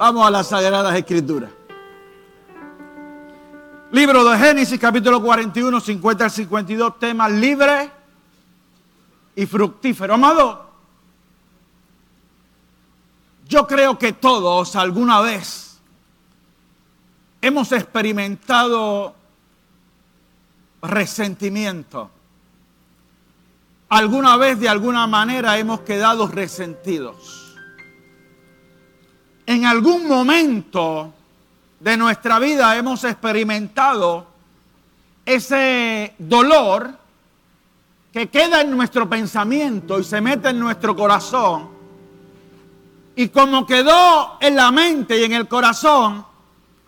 Vamos a las Sagradas Escrituras. Libro de Génesis, capítulo 41, 50 al 52, tema libre y fructífero. Amado, yo creo que todos alguna vez hemos experimentado resentimiento. Alguna vez de alguna manera hemos quedado resentidos. En algún momento de nuestra vida hemos experimentado ese dolor que queda en nuestro pensamiento y se mete en nuestro corazón. Y como quedó en la mente y en el corazón,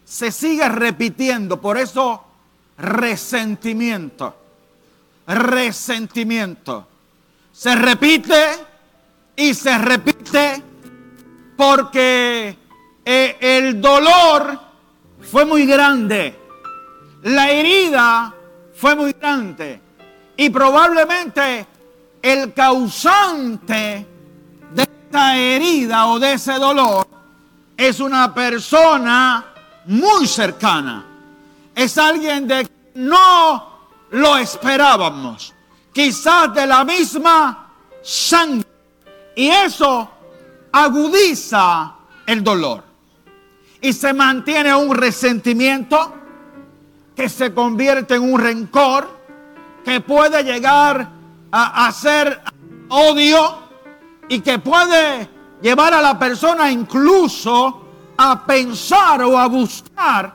se sigue repitiendo. Por eso, resentimiento. Resentimiento. Se repite y se repite porque eh, el dolor fue muy grande. La herida fue muy grande. Y probablemente el causante de esta herida o de ese dolor es una persona muy cercana. Es alguien de que no lo esperábamos. Quizás de la misma sangre. Y eso agudiza el dolor y se mantiene un resentimiento que se convierte en un rencor, que puede llegar a, ser odio y que puede llevar a la persona incluso a pensar o a buscar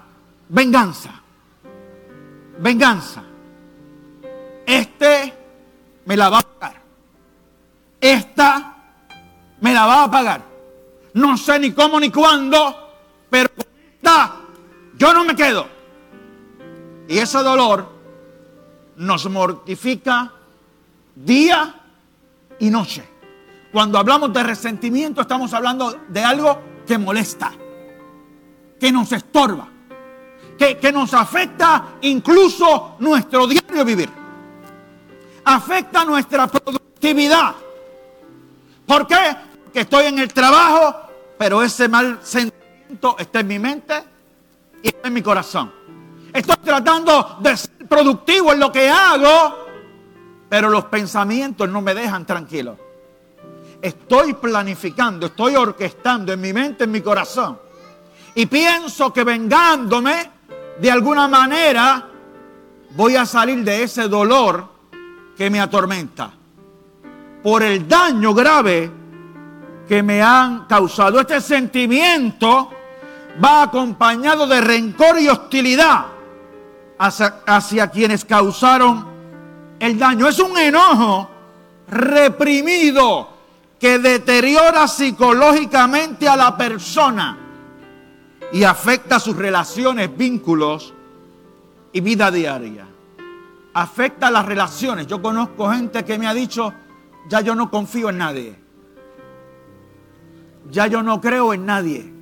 venganza. Venganza. Este me la va a pagar. Esta me la va a pagar. No sé ni cómo ni cuándo pero yo no me quedo. Y ese dolor nos mortifica día y noche. Cuando hablamos de resentimiento estamos hablando de algo que molesta, que nos estorba, que, que nos afecta incluso nuestro diario vivir. Afecta nuestra productividad. ¿Por qué? Porque estoy en el trabajo, pero ese mal sentimiento está en mi mente y está en mi corazón. Estoy tratando de ser productivo en lo que hago, pero los pensamientos no me dejan tranquilo. Estoy planificando, estoy orquestando en mi mente, en mi corazón. Y pienso que vengándome, de alguna manera, voy a salir de ese dolor que me atormenta. Por el daño grave que me han causado. Este sentimiento va acompañado de rencor y hostilidad hacia, quienes causaron el daño. Es un enojo reprimido que deteriora psicológicamente a la persona y afecta sus relaciones, vínculos y vida diaria. Afecta las relaciones. Yo conozco gente que me ha dicho, ya yo no confío en nadie. Ya yo no creo en nadie.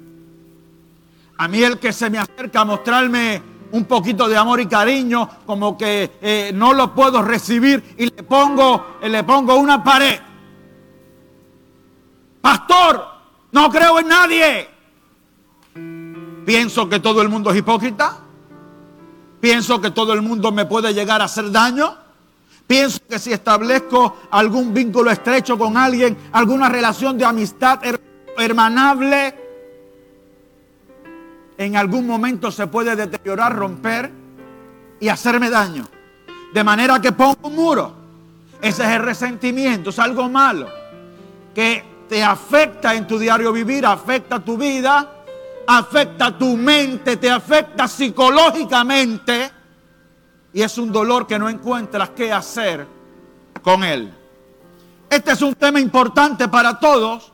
A mí el que se me acerca a mostrarme un poquito de amor y cariño, como que eh, no lo puedo recibir y le pongo, eh, le pongo una pared. Pastor, no creo en nadie. Pienso que todo el mundo es hipócrita. Pienso que todo el mundo me puede llegar a hacer daño. Pienso que si establezco algún vínculo estrecho con alguien, alguna relación de amistad hermanable, en algún momento se puede deteriorar, romper y hacerme daño. De manera que pongo un muro. Ese es el resentimiento, es algo malo que te afecta en tu diario vivir, afecta tu vida, afecta tu mente, te afecta psicológicamente y es un dolor que no encuentras qué hacer con él. Este es un tema importante para todos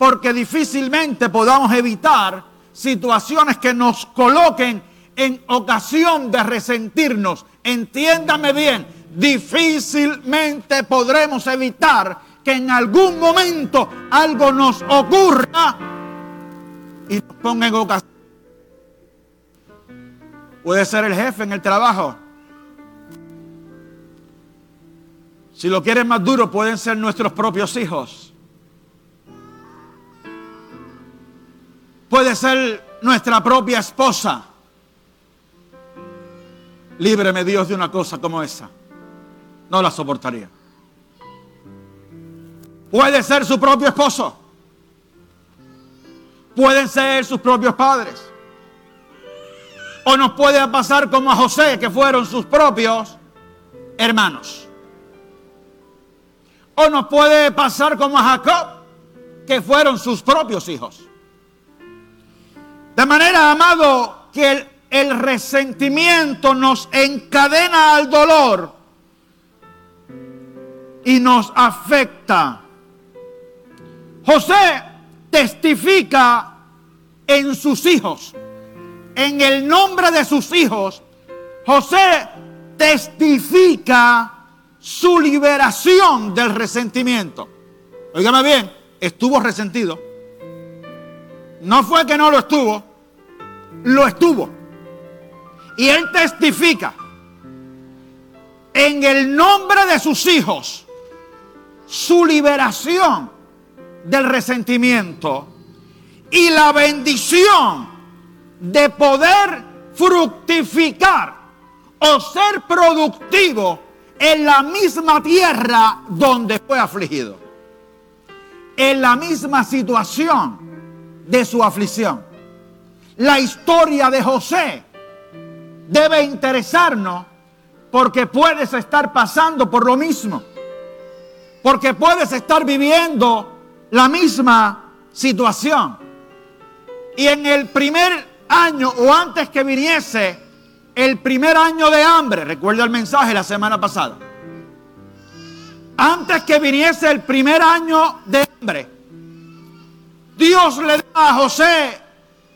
porque difícilmente podamos evitar situaciones que nos coloquen en ocasión de resentirnos. Entiéndame bien, difícilmente podremos evitar que en algún momento algo nos ocurra y nos ponga en ocasión. Puede ser el jefe en el trabajo. Si lo quieren más duro, pueden ser nuestros propios hijos. Puede ser nuestra propia esposa. Líbreme Dios de una cosa como esa. No la soportaría. Puede ser su propio esposo. Pueden ser sus propios padres. O nos puede pasar como a José, que fueron sus propios hermanos. O nos puede pasar como a Jacob, que fueron sus propios hijos. De manera, amado, que el, resentimiento nos encadena al dolor y nos afecta. José testifica en sus hijos, en el nombre de sus hijos, José testifica su liberación del resentimiento. Óigame bien, estuvo resentido. No fue que no lo estuvo, lo estuvo. Y él testifica en el nombre de sus hijos su liberación del resentimiento y la bendición de poder fructificar o ser productivo en la misma tierra donde fue afligido. En la misma situación de su aflicción. La historia de José debe interesarnos porque puedes estar pasando por lo mismo. Porque puedes estar viviendo la misma situación. Y en el primer año o antes que viniese el primer año de hambre, recuerda el mensaje la semana pasada, antes que viniese el primer año de hambre, Dios le da a José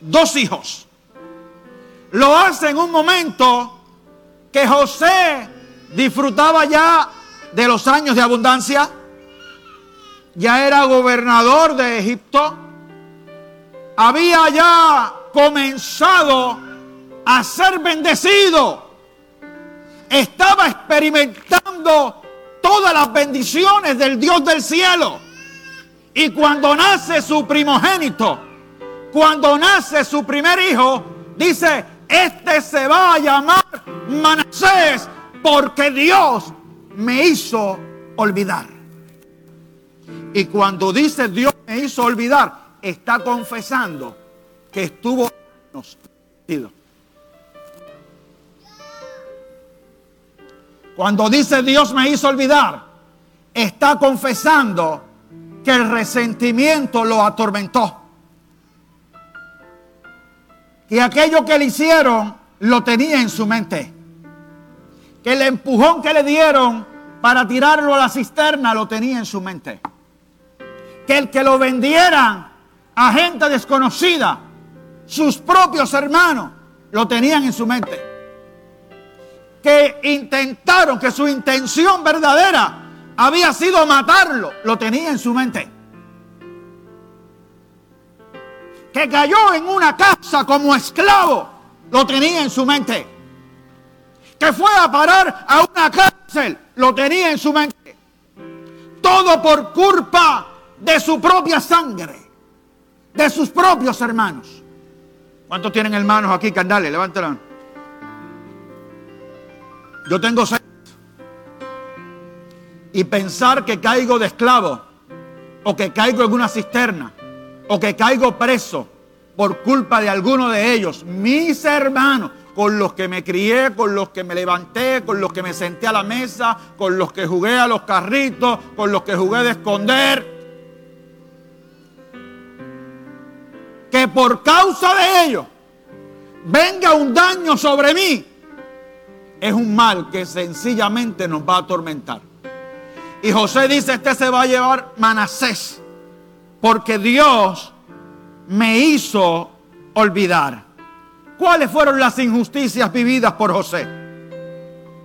dos hijos. Lo hace en un momento que José disfrutaba ya de los años de abundancia, ya era gobernador de Egipto, había ya comenzado a ser bendecido. Estaba experimentando todas las bendiciones del Dios del cielo. Y cuando nace su primogénito, cuando nace su primer hijo, dice, este se va a llamar Manasés porque Dios me hizo olvidar. Y cuando dice Dios me hizo olvidar, está confesando que estuvo Cuando dice Dios me hizo olvidar, está confesando que el resentimiento lo atormentó. Que aquello que le hicieron lo tenía en su mente. Que el empujón que le dieron para tirarlo a la cisterna lo tenía en su mente. Que el que lo vendieran a gente desconocida, sus propios hermanos, lo tenían en su mente que intentaron, que su intención verdadera había sido matarlo, lo tenía en su mente. Que cayó en una casa como esclavo, lo tenía en su mente. Que fue a parar a una cárcel, lo tenía en su mente. Todo por culpa de su propia sangre, de sus propios hermanos. ¿Cuántos tienen hermanos aquí? Candale, levántelo. Yo tengo seis. Y pensar que caigo de esclavo, o que caigo en una cisterna, o que caigo preso por culpa de alguno de ellos, mis hermanos, con los que me crié, con los que me levanté, con los que me senté a la mesa, con los que jugué a los carritos, con los que jugué de esconder. Que por causa de ellos venga un daño sobre mí es un mal que sencillamente nos va a atormentar. Y José dice, este se va a llevar Manasés, porque Dios me hizo olvidar. ¿Cuáles fueron las injusticias vividas por José?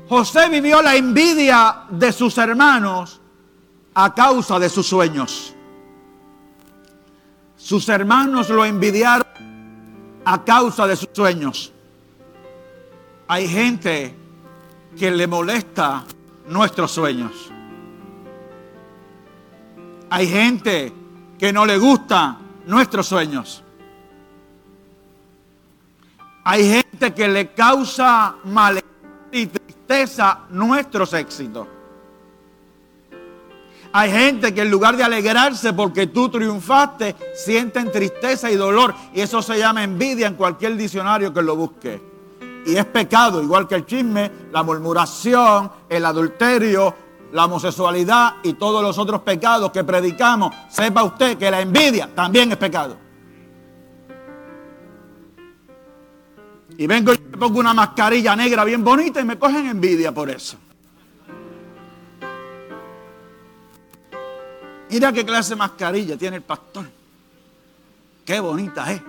José vivió la envidia de sus hermanos a causa de sus sueños. Sus hermanos lo envidiaron a causa de sus sueños. Hay gente que le molesta nuestros sueños. Hay gente que no le gusta nuestros sueños. Hay gente que le causa malestar y tristeza nuestros éxitos. Hay gente que en lugar de alegrarse porque tú triunfaste, sienten tristeza y dolor. Y eso se llama envidia en cualquier diccionario que lo busque. Y es pecado, igual que el chisme, la murmuración, el adulterio, la homosexualidad y todos los otros pecados que predicamos. Sepa usted que la envidia también es pecado. Y vengo y me pongo una mascarilla negra bien bonita y me cogen envidia por eso. Mira qué clase de mascarilla tiene el pastor. Qué bonita es.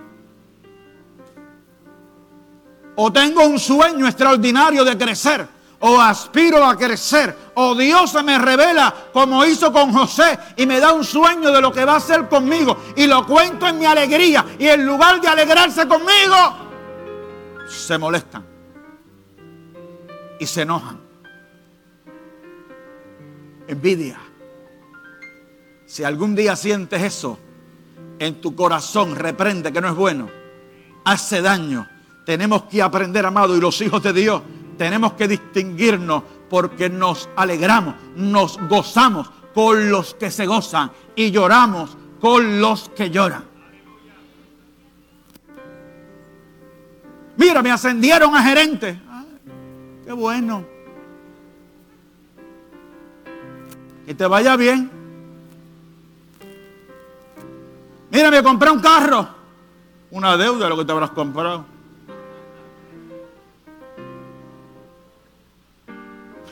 O tengo un sueño extraordinario de crecer. O aspiro a crecer. O Dios se me revela como hizo con José y me da un sueño de lo que va a hacer conmigo. Y lo cuento en mi alegría. Y en lugar de alegrarse conmigo, se molestan. Y se enojan. Envidia si algún día sientes eso en tu corazón, reprende que no es bueno, hace daño. Tenemos que aprender, amado, y los hijos de Dios, tenemos que distinguirnos porque nos alegramos, nos gozamos con los que se gozan y lloramos con los que lloran. Mira, me ascendieron a gerente. qué bueno. Que te vaya bien. Mira, me compré un carro. Una deuda de lo que te habrás comprado.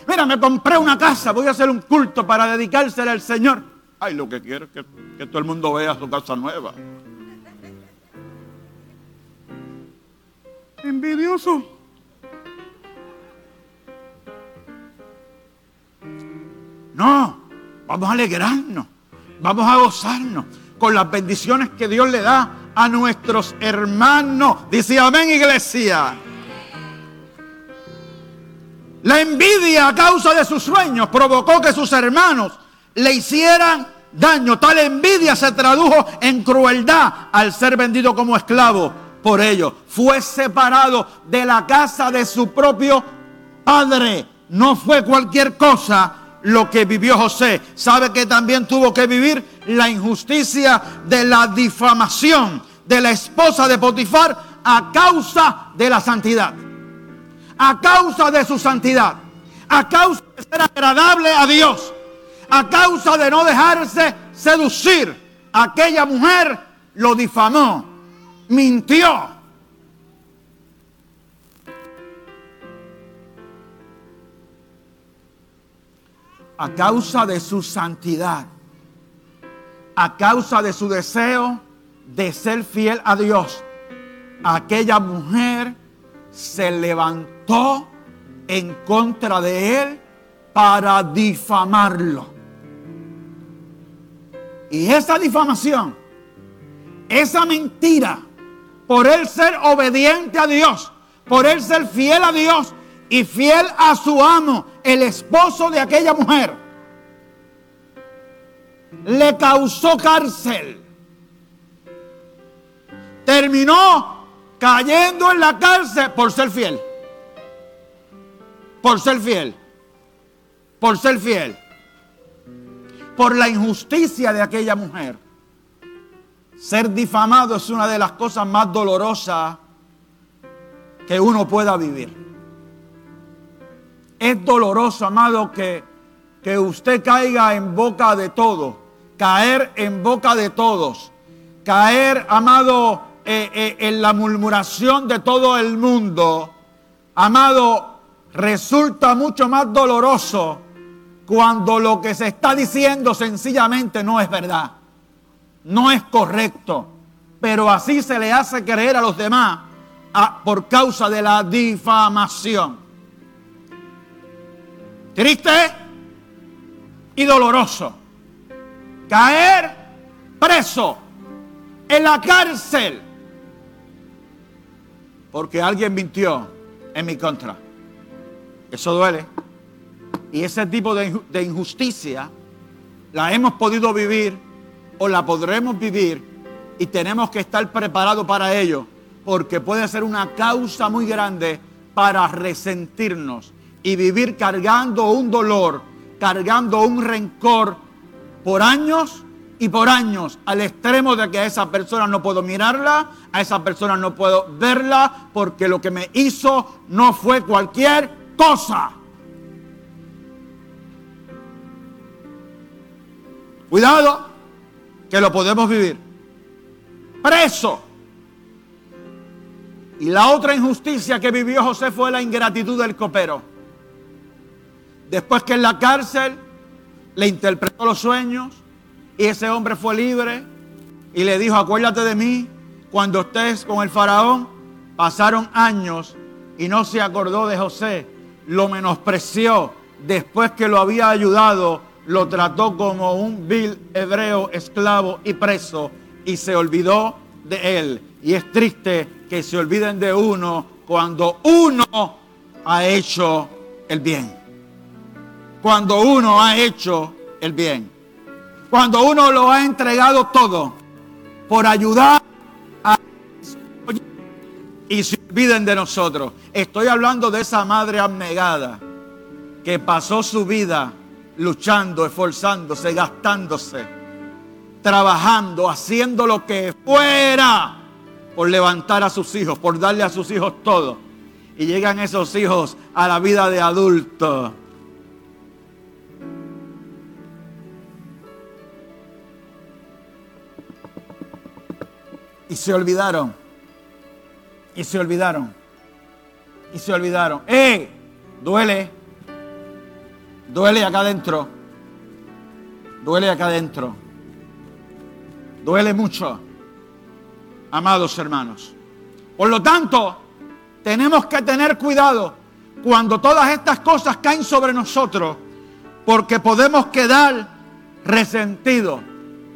Mira, me compré una casa. Voy a hacer un culto para dedicársela al Señor. Ay, lo que quiero es que, que todo el mundo vea su casa nueva. Envidioso. No, vamos a alegrarnos, vamos a gozarnos con las bendiciones que Dios le da a nuestros hermanos. Dice amén, iglesia. La envidia a causa de sus sueños provocó que sus hermanos le hicieran daño. Tal envidia se tradujo en crueldad al ser vendido como esclavo por ellos. Fue separado de la casa de su propio padre. No fue cualquier cosa lo que vivió José. Sabe que también tuvo que vivir la injusticia de la difamación de la esposa de Potifar a causa de la santidad. A causa de su santidad. A causa de ser agradable a Dios. A causa de no dejarse seducir. Aquella mujer lo difamó. Mintió a causa de su santidad, a causa de su deseo de ser fiel a Dios, aquella mujer se en contra de él para difamarlo. Y esa difamación, esa mentira, por él ser obediente a Dios, por él ser fiel a Dios y fiel a su amo, el esposo de aquella mujer le causó cárcel. Terminó cayendo en la cárcel por ser fiel. Por ser fiel. Por ser fiel. Por la injusticia de aquella mujer. Ser difamado es una de las cosas más dolorosas que uno pueda vivir. Es doloroso, amado, que, que usted caiga en boca de todo, caer en boca de todos, caer, amado, eh, eh, en la murmuración de todo el mundo. Amado, resulta mucho más doloroso cuando lo que se está diciendo sencillamente no es verdad, no es correcto, pero así se le hace creer a los demás por causa de la difamación triste y doloroso. Caer preso en la cárcel porque alguien mintió en mi contra. Eso duele. Y ese tipo de, injusticia la hemos podido vivir o la podremos vivir y tenemos que estar preparados para ello porque puede ser una causa muy grande para resentirnos y vivir cargando un dolor, cargando un rencor por años y por años, al extremo de que a esa persona no puedo mirarla, a esa persona no puedo verla, porque lo que me hizo no fue cualquier cosa. Cuidado, que lo podemos vivir. Preso. Y la otra injusticia que vivió José fue la ingratitud del copero. Después que en la cárcel le interpretó los sueños y ese hombre fue libre y le dijo, acuérdate de mí cuando estés con el faraón. Pasaron años y no se acordó de José. Lo menospreció después que lo había ayudado lo trató como un vil hebreo esclavo y preso y se olvidó de él. Y es triste que se olviden de uno cuando uno ha hecho el bien. Cuando uno ha hecho el bien. Cuando uno lo ha entregado todo por ayudar a y olviden de nosotros. Estoy hablando de esa madre abnegada que pasó su vida luchando, esforzándose, gastándose, trabajando, haciendo lo que fuera por levantar a sus hijos, por darle a sus hijos todo. Y llegan esos hijos a la vida de adulto. Y se olvidaron. Y se olvidaron. Y se olvidaron. ¡Eh! Duele. Duele acá adentro. Duele acá adentro. Duele mucho, amados hermanos. Por lo tanto, tenemos que tener cuidado cuando todas estas cosas caen sobre nosotros, porque podemos quedar resentidos.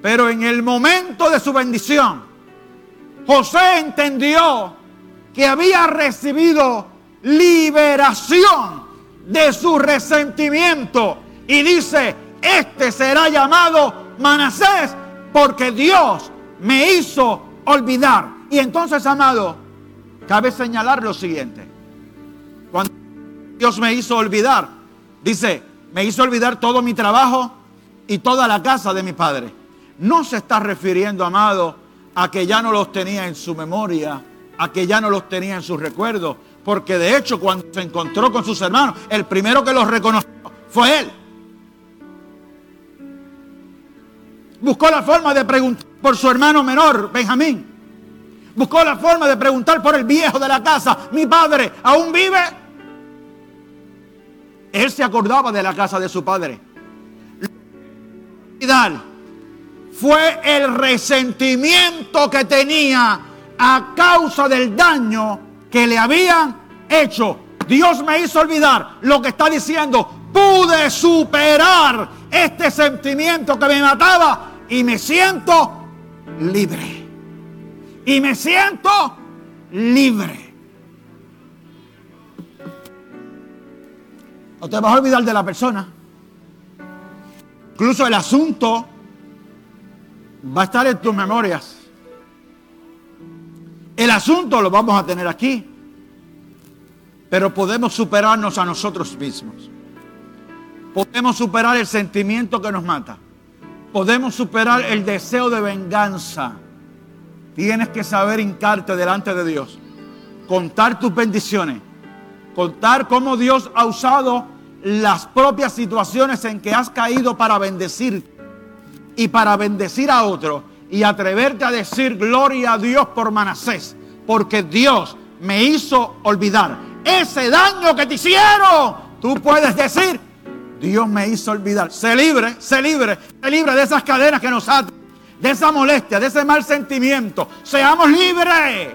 Pero en el momento de su bendición, José entendió que había recibido liberación de su resentimiento y dice, este será llamado Manasés porque Dios me hizo olvidar. Y entonces, amado, cabe señalar lo siguiente. Cuando Dios me hizo olvidar, dice, me hizo olvidar todo mi trabajo y toda la casa de mi padre. No se está refiriendo, amado, a que ya no los tenía en su memoria, a que ya no los tenía en sus recuerdos, porque de hecho cuando se encontró con sus hermanos, el primero que los reconoció fue él. Buscó la forma de preguntar por su hermano menor, Benjamín. Buscó la forma de preguntar por el viejo de la casa, mi padre, ¿aún vive? Él se acordaba de la casa de su padre. Fue el resentimiento que tenía a causa del daño que le habían hecho. Dios me hizo olvidar lo que está diciendo. Pude superar este sentimiento que me mataba y me siento libre. Y me siento libre. No te vas a olvidar de la persona. Incluso el asunto va a estar en tus memorias. El asunto lo vamos a tener aquí. Pero podemos superarnos a nosotros mismos. Podemos superar el sentimiento que nos mata. Podemos superar el deseo de venganza. Tienes que saber hincarte delante de Dios. Contar tus bendiciones. Contar cómo Dios ha usado las propias situaciones en que has caído para bendecir y para bendecir a otro y atreverte a decir gloria a Dios por Manasés, porque Dios me hizo olvidar ese daño que te hicieron. Tú puedes decir, Dios me hizo olvidar. Se libre, se libre, se libre de esas cadenas que nos atan, de esa molestia, de ese mal sentimiento. Seamos libres.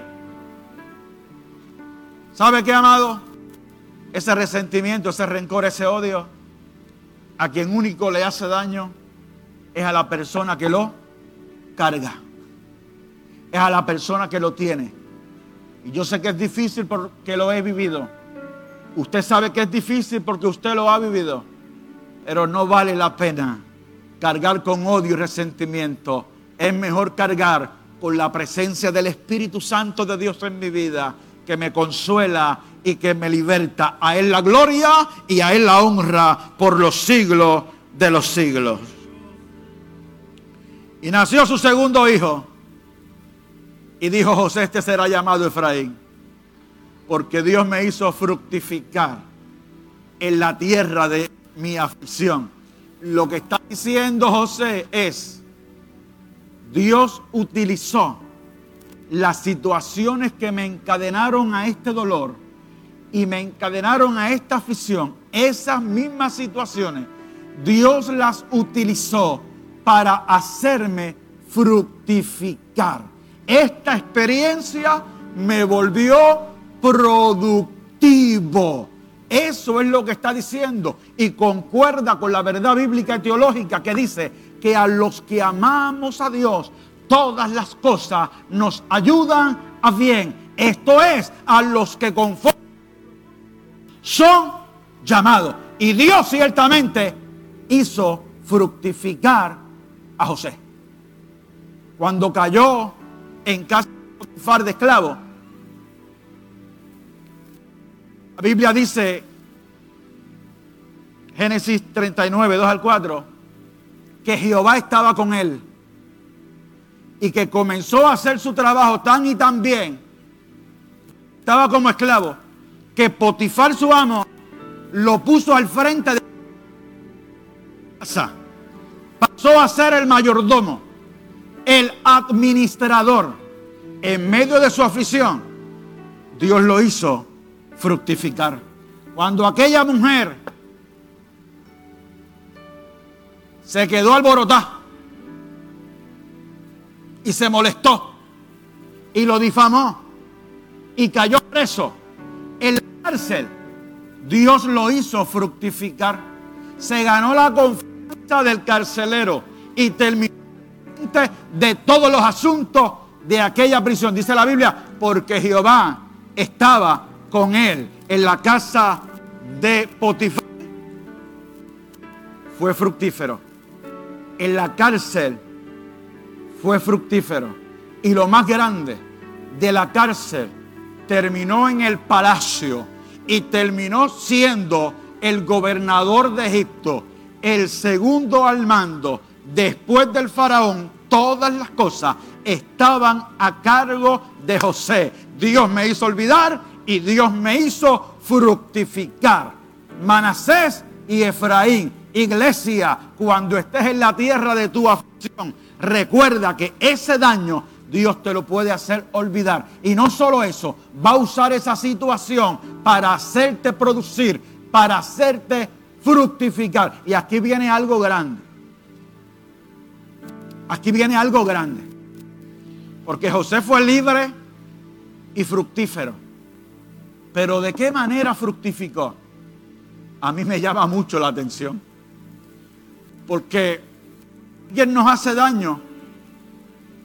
¿Sabe qué, amado? Ese resentimiento, ese rencor, ese odio, a quien único le hace daño es a la persona que lo carga. Es a la persona que lo tiene. Y yo sé que es difícil porque lo he vivido. Usted sabe que es difícil porque usted lo ha vivido. Pero no vale la pena cargar con odio y resentimiento. Es mejor cargar con la presencia del Espíritu Santo de Dios en mi vida, que me consuela y que me liberta. A Él la gloria y a Él la honra por los siglos de los siglos. Y nació su segundo hijo. Y dijo José, este será llamado Efraín. Porque Dios me hizo fructificar en la tierra de mi aflicción. Lo que está diciendo José es, Dios utilizó las situaciones que me encadenaron a este dolor y me encadenaron a esta aflicción, esas mismas situaciones, Dios las utilizó para hacerme fructificar. Esta experiencia me volvió productivo. Eso es lo que está diciendo y concuerda con la verdad bíblica y teológica que dice que a los que amamos a Dios, todas las cosas nos ayudan a bien. Esto es, a los que conforme son llamados. Y Dios ciertamente hizo fructificar a José. Cuando cayó en casa de de esclavo, la Biblia dice, Génesis 39, 2 al 4, que Jehová estaba con él y que comenzó a hacer su trabajo tan y tan bien, estaba como esclavo, que Potifar su amo lo puso al frente de casa. A ser el mayordomo, el administrador. En medio de su aflicción, Dios lo hizo fructificar. Cuando aquella mujer se quedó alborotada, y se molestó y lo difamó y cayó preso en la cárcel. Dios lo hizo fructificar. Se ganó la confianza del carcelero y terminó de todos los asuntos de aquella prisión. Dice la Biblia, porque Jehová estaba con él en la casa de Potifar. Fue fructífero. En la cárcel fue fructífero. Y lo más grande, de la cárcel, terminó en el palacio y terminó siendo el gobernador de Egipto, el segundo al mando, después del faraón, todas las cosas estaban a cargo de José. Dios me hizo olvidar y Dios me hizo fructificar. Manasés y Efraín, iglesia, cuando estés en la tierra de tu aflicción, recuerda que ese daño Dios te lo puede hacer olvidar. Y no solo eso, va a usar esa situación para hacerte producir, para hacerte fructificar. Y aquí viene algo grande. Aquí viene algo grande. Porque José fue libre y fructífero. Pero ¿de qué manera fructificó? A mí me llama mucho la atención. Porque alguien nos hace daño,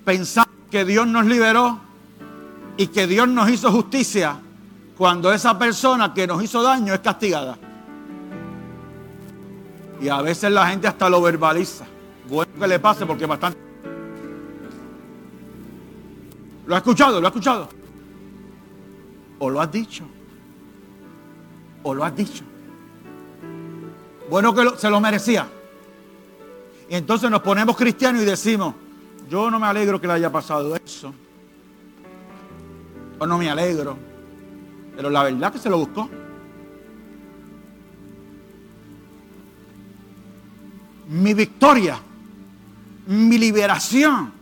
pensar que Dios nos liberó y que Dios nos hizo justicia cuando esa persona que nos hizo daño es castigada. Y a veces la gente hasta lo verbaliza. Bueno que le pase porque bastante... ¿Lo ha escuchado? ¿Lo ha escuchado? ¿O lo has dicho? ¿O lo has dicho? Bueno que se lo merecía. Y entonces nos ponemos cristianos y decimos, yo no me alegro que le haya pasado eso. O no me alegro. Pero la verdad que se lo buscó. Mi victoria, mi liberación,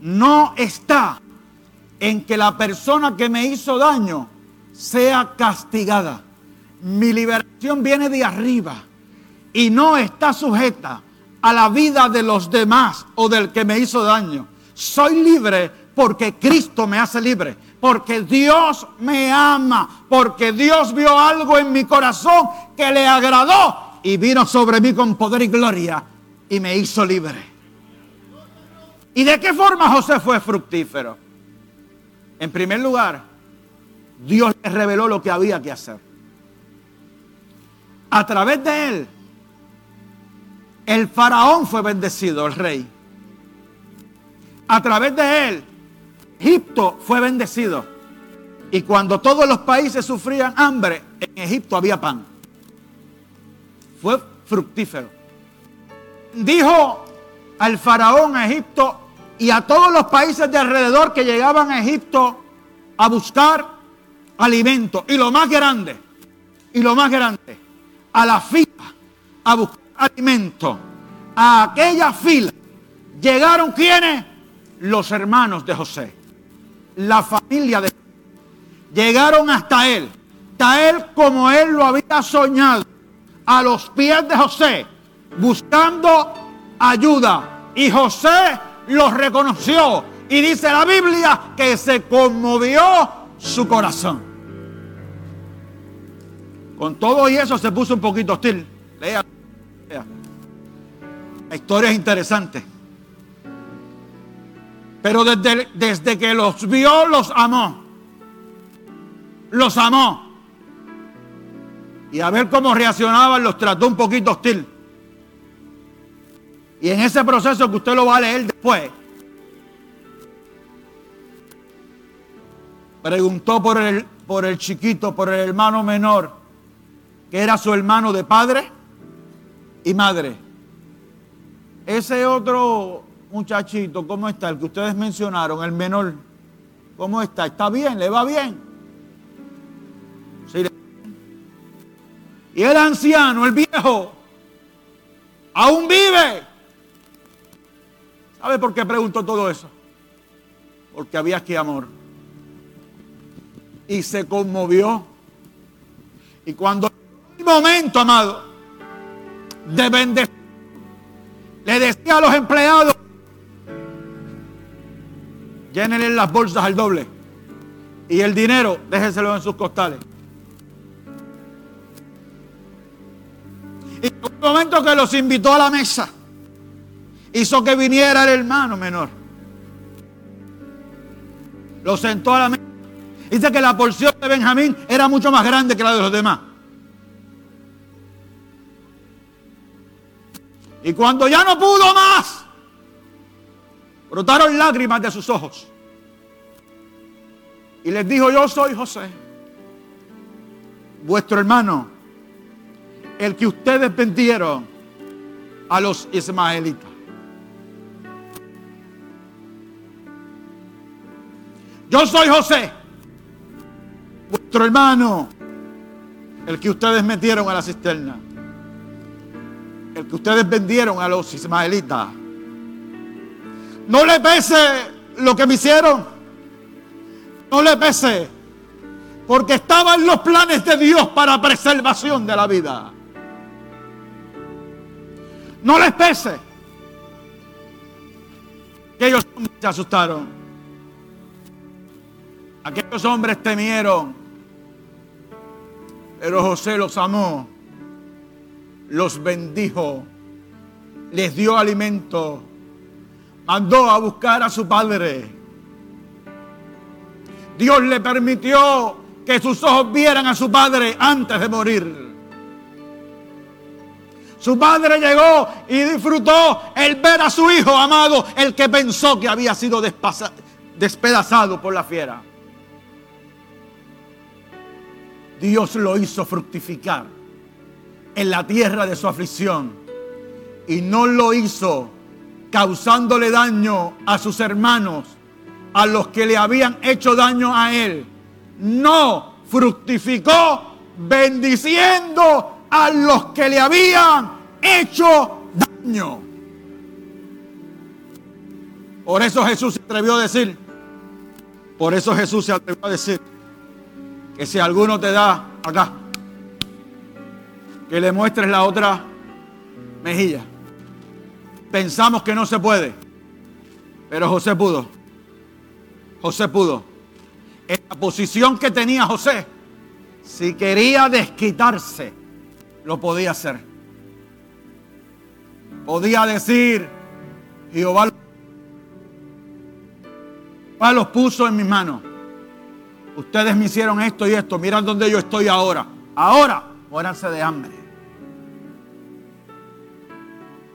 no está en que la persona que me hizo daño sea castigada. Mi liberación viene de arriba y no está sujeta a la vida de los demás o del que me hizo daño. Soy libre porque Cristo me hace libre, porque Dios me ama, porque Dios vio algo en mi corazón que le agradó y vino sobre mí con poder y gloria y me hizo libre. ¿Y de qué forma José fue fructífero? En primer lugar, Dios le reveló lo que había que hacer. A través de él, el faraón fue bendecido, el rey. a través de él, Egipto fue bendecido. Y cuando todos los países sufrían hambre, en Egipto había pan. Fue fructífero. Dijo al faraón a Egipto y a todos los países de alrededor que llegaban a Egipto a buscar alimento. Y lo más grande, y lo más grande, a la fila a buscar alimento. A aquella fila llegaron quienes? Los hermanos de José. La familia de Llegaron hasta él. Hasta él como él lo había soñado. A los pies de José. Buscando ayuda. Y José los reconoció. Y dice la Biblia que se conmovió su corazón. Con todo y eso se puso un poquito hostil. Lea. La historia es interesante. Pero desde, desde que los vio, los amó. Los amó. Y a ver cómo reaccionaban, los trató un poquito hostil. Y en ese proceso que usted lo va a leer después, preguntó por el, por el chiquito, por el hermano menor, que era su hermano de padre y madre. Ese otro muchachito, ¿cómo está? El que ustedes mencionaron, el menor, ¿cómo está? ¿Está bien? ¿Le va bien? Y el anciano, el viejo, aún vive. ¿Sabe por qué preguntó todo eso? Porque había aquí amor. Y se conmovió. Y cuando el momento, amado, de bendecir le decía a los empleados, llénenle las bolsas al doble. Y el dinero, déjenselo en sus costales. Y en un momento que los invitó a la mesa, hizo que viniera el hermano menor. Lo sentó a la mesa. Dice que la porción de Benjamín era mucho más grande que la de los demás. Y cuando ya no pudo más, brotaron lágrimas de sus ojos. Y les dijo, yo soy José, vuestro hermano, el que ustedes vendieron a los ismaelitas. Yo soy José, vuestro hermano, el que ustedes metieron a la cisterna el que ustedes vendieron a los ismaelitas. No le pese lo que me hicieron. No le pese. Porque estaban los planes de Dios para preservación de la vida. No les pese. Aquellos hombres se asustaron. Aquellos hombres temieron. Pero José los amó los bendijo, les dio alimento, mandó a buscar a su padre. Dios le permitió que sus ojos vieran a su padre antes de morir. Su padre llegó y disfrutó el ver a su hijo amado, el que pensó que había sido despedazado por la fiera. Dios lo hizo fructificar en la tierra de su aflicción. Y no lo hizo causándole daño a sus hermanos, a los que le habían hecho daño a él. No fructificó bendiciendo a los que le habían hecho daño. Por eso Jesús se atrevió a decir, por eso Jesús se atrevió a decir, que si alguno te da acá, que le muestres la otra mejilla. Pensamos que no se puede, pero José pudo. José pudo. En la posición que tenía José, si quería desquitarse, lo podía hacer. Podía decir, Jehová los puso en mis manos. Ustedes me hicieron esto y esto. Miran dónde yo estoy ahora. Ahora muéranse de hambre.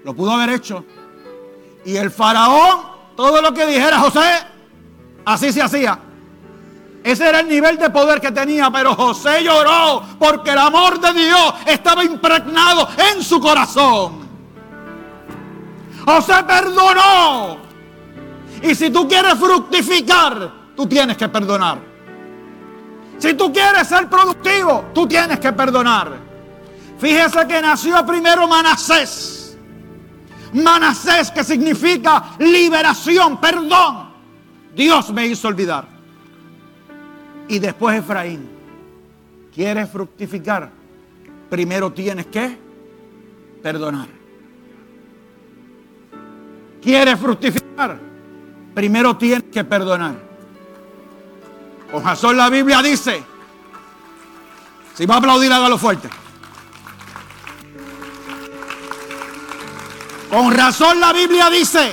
Lo pudo haber hecho. Y el faraón todo lo que dijera José, así se hacía. Ese era el nivel de poder que tenía, pero José lloró porque el amor de Dios estaba impregnado en su corazón. José perdonó. Y si tú quieres fructificar, tú tienes que perdonar. Si tú quieres ser productivo, tú tienes que perdonar. Fíjese que nació primero Manasés. Manasés que significa liberación, perdón. Dios me hizo olvidar. Y después Efraín. ¿Quieres fructificar? Primero tienes que perdonar. ¿Quieres fructificar? Primero tienes que perdonar. Con razón la Biblia dice, si va a aplaudir, hágalo fuerte. Con razón la Biblia dice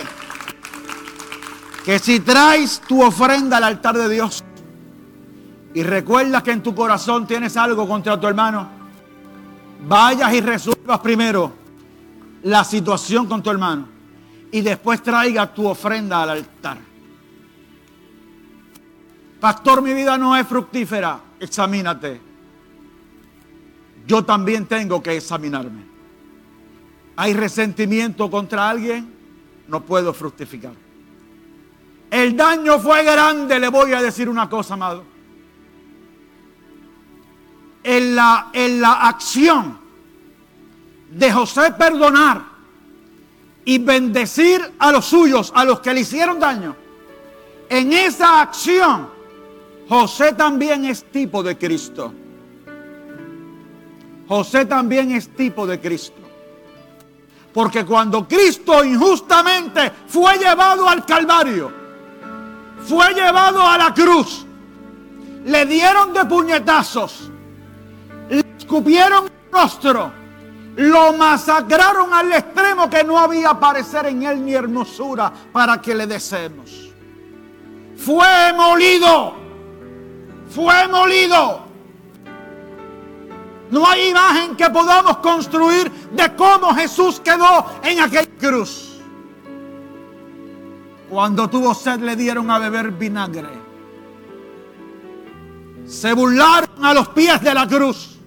que si traes tu ofrenda al altar de Dios y recuerdas que en tu corazón tienes algo contra tu hermano, vayas y resuelvas primero la situación con tu hermano y después traiga tu ofrenda al altar. Pastor, mi vida no es fructífera. Examínate. Yo también tengo que examinarme. ¿Hay resentimiento contra alguien? No puedo fructificar. El daño fue grande, le voy a decir una cosa, amado. En la, en la acción de José perdonar y bendecir a los suyos, a los que le hicieron daño, en esa acción José también es tipo de Cristo. José también es tipo de Cristo. Porque cuando Cristo injustamente fue llevado al Calvario, fue llevado a la cruz, le dieron de puñetazos, le escupieron el rostro, lo masacraron al extremo que no había parecer en él ni hermosura para que le deseemos. Fue molido fue molido. No hay imagen que podamos construir de cómo Jesús quedó en aquella cruz. Cuando tuvo sed le dieron a beber vinagre. Se burlaron a los pies de la cruz.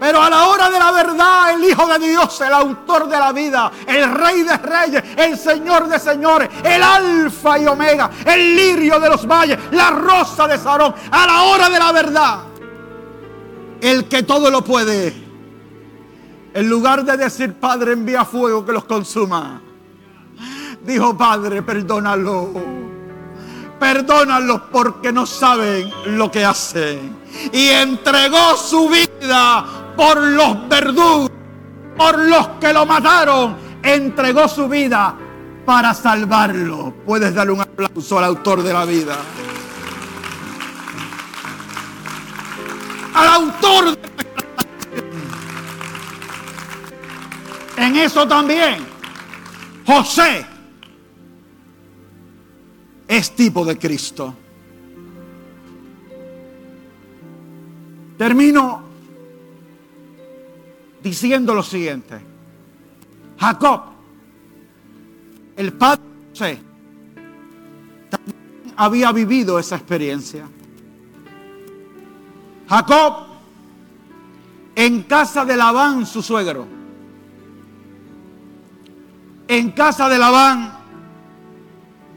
Pero a la hora de la verdad, el Hijo de Dios, el autor de la vida, el Rey de Reyes, el Señor de Señores, el Alfa y Omega, el lirio de los valles, la rosa de Sarón, a la hora de la verdad, el que todo lo puede, en lugar de decir, Padre, envía fuego que los consuma, dijo, Padre, perdónalo. Perdónalos porque no saben lo que hacen. Y entregó su vida por los verdugos, por los que lo mataron, entregó su vida para salvarlo. Puedes darle un aplauso al autor de la vida. Al autor de En eso también, José es tipo de Cristo. Termino diciendo lo siguiente. Jacob, el padre José, también había vivido esa experiencia. Jacob, en casa de Labán, su suegro, en casa de Labán,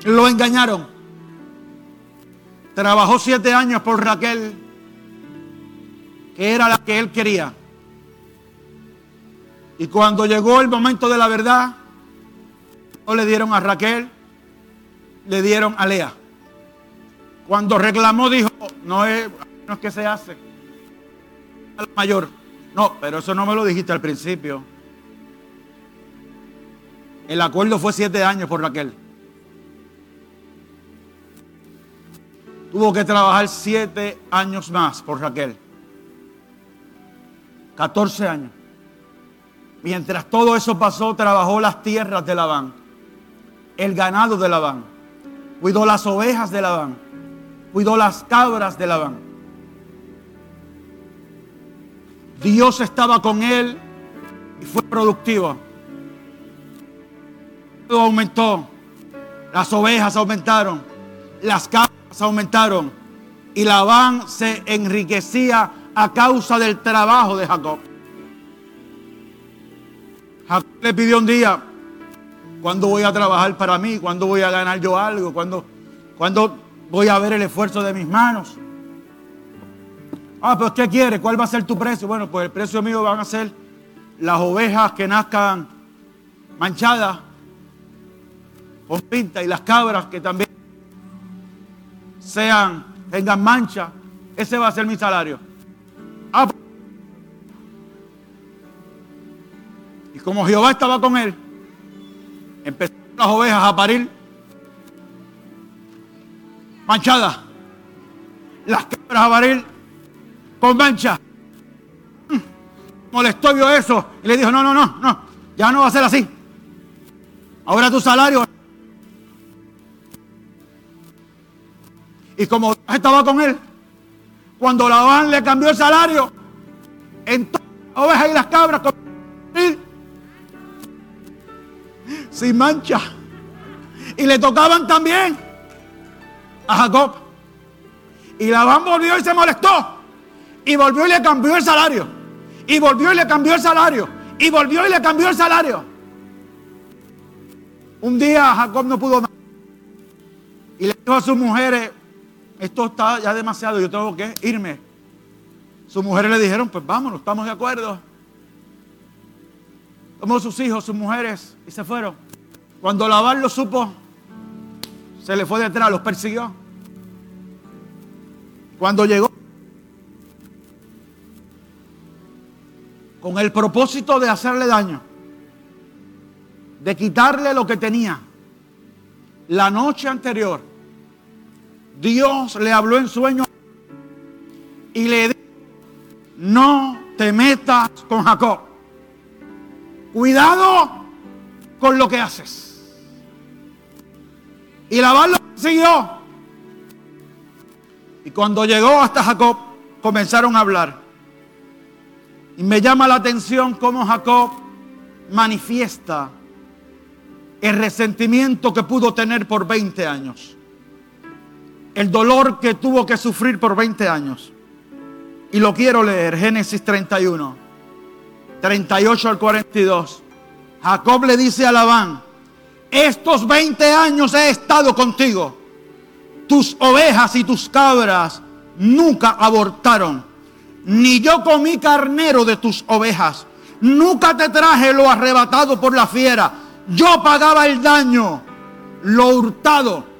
lo engañaron. Trabajó siete años por Raquel, que era la que él quería. Y cuando llegó el momento de la verdad, no le dieron a Raquel, le dieron a Lea. Cuando reclamó dijo, no es, no es que se hace. A la mayor. No, pero eso no me lo dijiste al principio. El acuerdo fue siete años por Raquel. Tuvo que trabajar siete años más por Raquel. 14 años. Mientras todo eso pasó, trabajó las tierras de Labán, el ganado de Labán, cuidó las ovejas de Labán, cuidó las cabras de Labán. Dios estaba con él y fue productivo. Todo aumentó, las ovejas aumentaron, las cabras aumentaron y Labán se enriquecía a causa del trabajo de Jacob. Jacob le pidió un día, ¿cuándo voy a trabajar para mí? ¿Cuándo voy a ganar yo algo? ¿Cuándo, ¿cuándo voy a ver el esfuerzo de mis manos? Ah, pero ¿qué quiere? ¿Cuál va a ser tu precio? Bueno, pues el precio mío van a ser las ovejas que nazcan manchadas con pinta y las cabras que también sean, tengan mancha. Ese va a ser mi salario. Ah, pues. y como Jehová estaba con él, empezaron las ovejas a parir manchadas. Las cabras a parir con mancha. Molestó, vio eso y le dijo, no, no, no, no, ya no va a ser así. Ahora tu salario. Y como estaba con él, cuando Labán le cambió el salario, entonces las ovejas y las cabras sin mancha. Y le tocaban también a Jacob. Y Labán volvió y se molestó. Y volvió y le cambió el salario. Y volvió y le cambió el salario. Y volvió y le cambió el salario. Un día Jacob no pudo más. Y le dijo a sus mujeres, esto está ya demasiado, yo tengo que irme. Sus mujeres le dijeron, pues vámonos, estamos de acuerdo. Tomó sus hijos, sus mujeres y se fueron. Cuando Labán lo supo, se le fue detrás, los persiguió. Cuando llegó con el propósito de hacerle daño, de quitarle lo que tenía. La noche anterior, Dios le habló en sueño y le dijo, no te metas con Jacob. Cuidado con lo que haces. Y la lo siguió. Y cuando llegó hasta Jacob, comenzaron a hablar. Y me llama la atención cómo Jacob manifiesta el resentimiento que pudo tener por 20 años. El dolor que tuvo que sufrir por 20 años. Y lo quiero leer, Génesis 31, 38 al 42. Jacob le dice a Labán, estos 20 años he estado contigo. Tus ovejas y tus cabras nunca abortaron ni yo comí carnero de tus ovejas. Nunca te traje lo arrebatado por la fiera. Yo pagaba el daño, lo hurtado.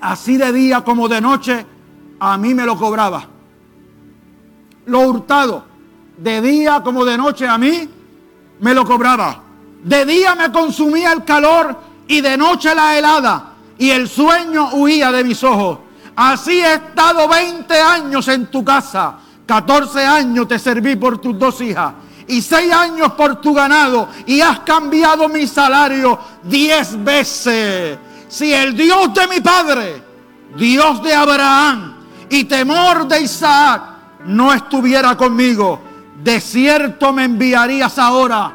Así de día como de noche, a mí me lo cobraba. Lo hurtado, de día como de noche, a mí me lo cobraba. De día me consumía el calor y de noche la helada. Y el sueño huía de mis ojos. Así he estado 20 años en tu casa 14 años te serví por tus dos hijas y 6 años por tu ganado y has cambiado mi salario 10 veces. Si el Dios de mi padre, Dios de Abraham y temor de Isaac no estuviera conmigo, de cierto me enviarías ahora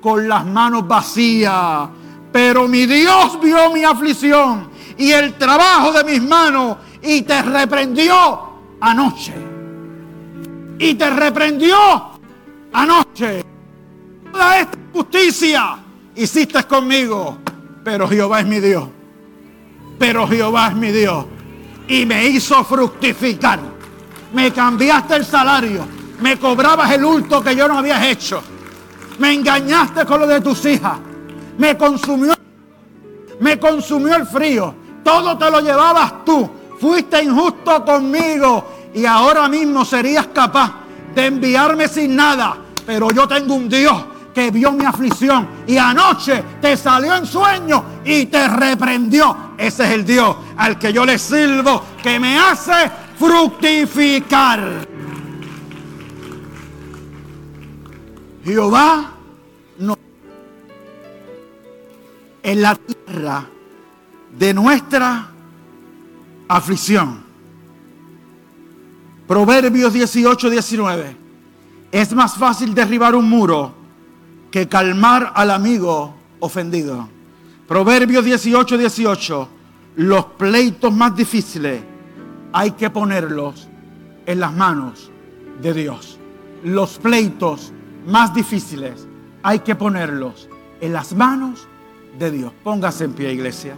con las manos vacías. Pero mi Dios vio mi aflicción y el trabajo de mis manos y te reprendió anoche y te reprendió anoche. Toda esta justicia hiciste conmigo, pero Jehová es mi Dios. Pero Jehová es mi Dios. Y me hizo fructificar. Me cambiaste el salario. Me cobrabas el hurto que yo no había hecho. Me engañaste con lo de tus hijas. Me consumió. Me consumió el frío. Todo te lo llevabas tú. Fuiste injusto conmigo y ahora mismo serías capaz de enviarme sin nada. Pero yo tengo un Dios que vio mi aflicción y anoche te salió en sueño y te reprendió. Ese es el Dios al que yo le sirvo, que me hace fructificar. Jehová no en la tierra de nuestra aflicción. Proverbios 18, 19. Es más fácil derribar un muro que calmar al amigo ofendido. Proverbios 18, 18. Los pleitos más difíciles hay que ponerlos en las manos de Dios. Los pleitos más difíciles hay que ponerlos en las manos de Dios. Póngase en pie, iglesia.